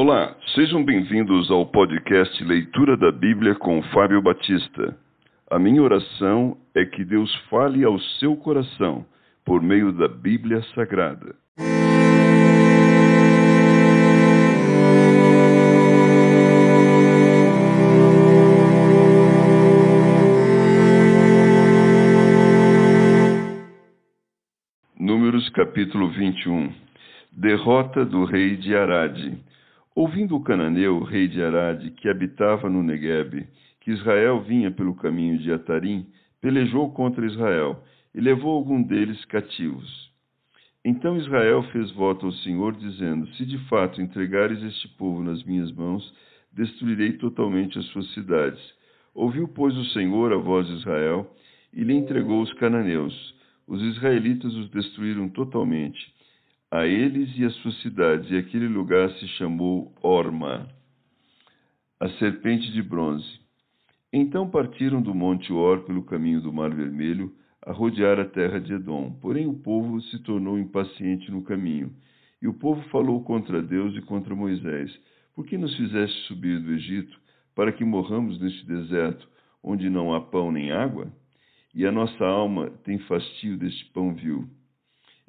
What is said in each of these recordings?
Olá, sejam bem-vindos ao podcast Leitura da Bíblia com Fábio Batista. A minha oração é que Deus fale ao seu coração por meio da Bíblia Sagrada. Números capítulo 21 Derrota do rei de Arade. Ouvindo o cananeu, rei de Arade, que habitava no Negueb, que Israel vinha pelo caminho de Atarim, pelejou contra Israel e levou algum deles cativos. Então Israel fez voto ao Senhor, dizendo: Se de fato entregares este povo nas minhas mãos, destruirei totalmente as suas cidades. Ouviu, pois, o Senhor a voz de Israel e lhe entregou os cananeus. Os israelitas os destruíram totalmente a eles e as suas cidades, e aquele lugar se chamou Orma, a serpente de bronze. Então partiram do monte Or pelo caminho do Mar Vermelho, a rodear a terra de Edom. Porém o povo se tornou impaciente no caminho. E o povo falou contra Deus e contra Moisés: Por que nos fizeste subir do Egito, para que morramos neste deserto, onde não há pão nem água? E a nossa alma tem fastio deste pão vil.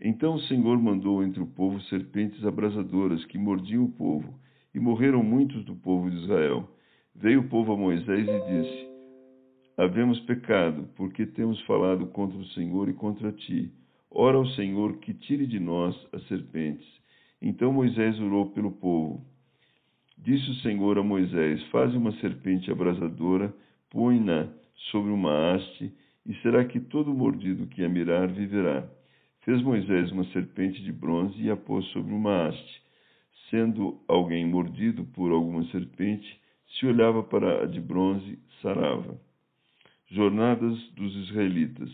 Então o Senhor mandou entre o povo serpentes abrasadoras que mordiam o povo, e morreram muitos do povo de Israel. Veio o povo a Moisés e disse: Havemos pecado, porque temos falado contra o Senhor e contra ti. Ora ao Senhor que tire de nós as serpentes. Então Moisés orou pelo povo. Disse o Senhor a Moisés: Faze uma serpente abrasadora, põe-na sobre uma haste, e será que todo mordido que a mirar viverá. Fez Moisés uma serpente de bronze e a pôs sobre uma haste. Sendo alguém mordido por alguma serpente, se olhava para a de bronze, sarava. Jornadas dos israelitas.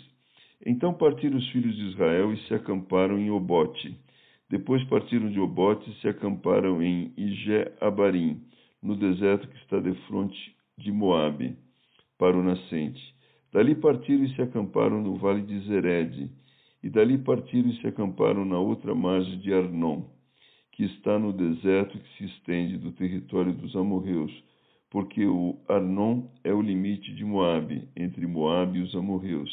Então partiram os filhos de Israel e se acamparam em Obote. Depois partiram de Obote e se acamparam em Ije-Abarim, no deserto que está defronte de Moabe, para o nascente. Dali partiram e se acamparam no vale de Zered e dali partiram e se acamparam na outra margem de Arnon, que está no deserto que se estende do território dos amorreus, porque o Arnon é o limite de Moabe, entre Moabe e os amorreus,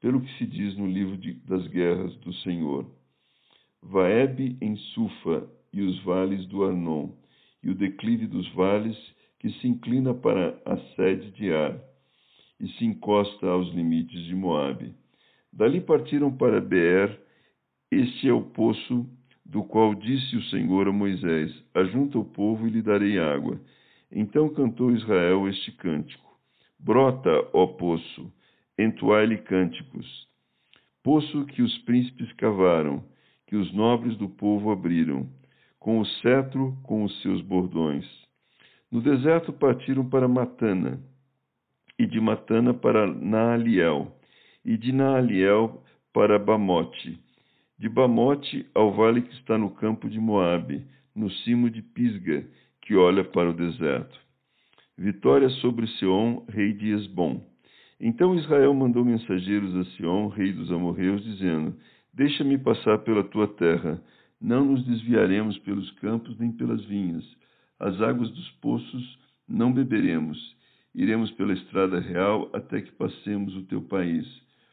pelo que se diz no livro de, das guerras do Senhor. Vaeb em Sufa e os vales do Arnon, e o declive dos vales que se inclina para a sede de Ar, e se encosta aos limites de Moabe Dali partiram para Beer. Este é o poço do qual disse o Senhor a Moisés: Ajunta o povo e lhe darei água. Então cantou Israel este cântico: Brota, ó poço, entoai-lhe cânticos. Poço que os príncipes cavaram, que os nobres do povo abriram, com o cetro, com os seus bordões. No deserto partiram para Matana, e de Matana para Naaliel e de Naaliel para Bamote, de Bamote ao vale que está no campo de Moabe, no cimo de Pisga, que olha para o deserto. Vitória sobre Seom, rei de Esbom. Então Israel mandou mensageiros a Seom, rei dos amorreus, dizendo: Deixa-me passar pela tua terra. Não nos desviaremos pelos campos nem pelas vinhas. As águas dos poços não beberemos. Iremos pela estrada real até que passemos o teu país.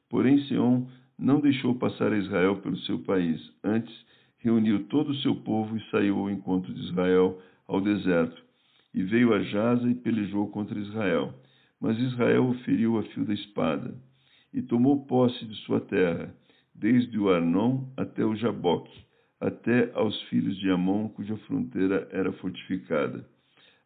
Porém, Sião não deixou passar a Israel pelo seu país. Antes, reuniu todo o seu povo e saiu ao encontro de Israel ao deserto. E veio a Jaza e pelejou contra Israel. Mas Israel o feriu a fio da espada. E tomou posse de sua terra, desde o Arnon até o Jaboque, até aos filhos de Amon, cuja fronteira era fortificada.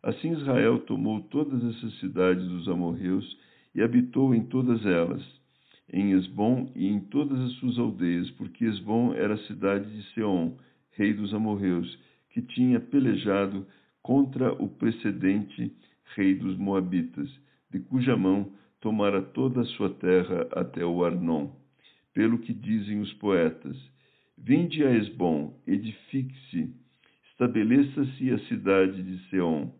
Assim Israel tomou todas essas cidades dos amorreus e habitou em todas elas em Esbom e em todas as suas aldeias, porque Esbom era a cidade de Seom, rei dos amorreus, que tinha pelejado contra o precedente rei dos moabitas, de cuja mão tomara toda a sua terra até o Arnon. Pelo que dizem os poetas: Vinde a Esbom, edifique-se, estabeleça-se a cidade de Seom,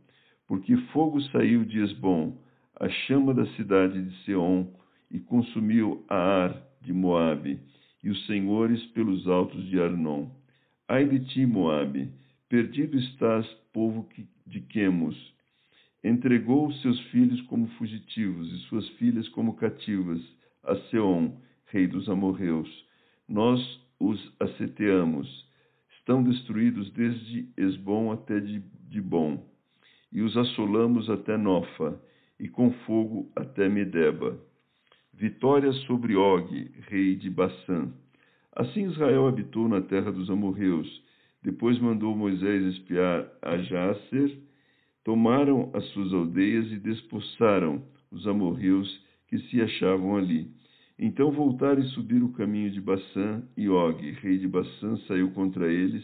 porque fogo saiu de Esbom, a chama da cidade de Seom e consumiu a Ar de Moabe e os senhores pelos altos de Arnon. Ai de ti, Moabe, perdido estás, povo que Quemos. Entregou seus filhos como fugitivos e suas filhas como cativas a Seom, rei dos amorreus. Nós os asseteamos. Estão destruídos desde Esbom até Dibom. E os assolamos até Nofa, e com fogo até Medeba. Vitória sobre Og, rei de Bassã. Assim Israel habitou na terra dos amorreus. Depois mandou Moisés espiar a Jácer. Tomaram as suas aldeias e despoçaram os amorreus que se achavam ali. Então voltaram e subiram o caminho de Bassã, e Og, rei de Bassã, saiu contra eles,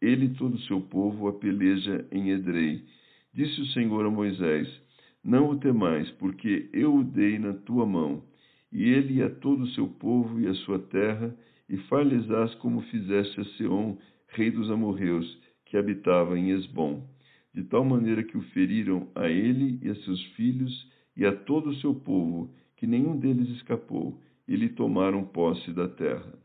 ele e todo o seu povo, a peleja em Edrei. Disse o Senhor a Moisés: Não o temais, porque eu o dei na tua mão, e ele e a todo o seu povo e a sua terra, e far-lhes-ás como fizeste a Seom, rei dos amorreus, que habitava em Esbom, de tal maneira que o feriram a ele e a seus filhos e a todo o seu povo, que nenhum deles escapou, e lhe tomaram posse da terra.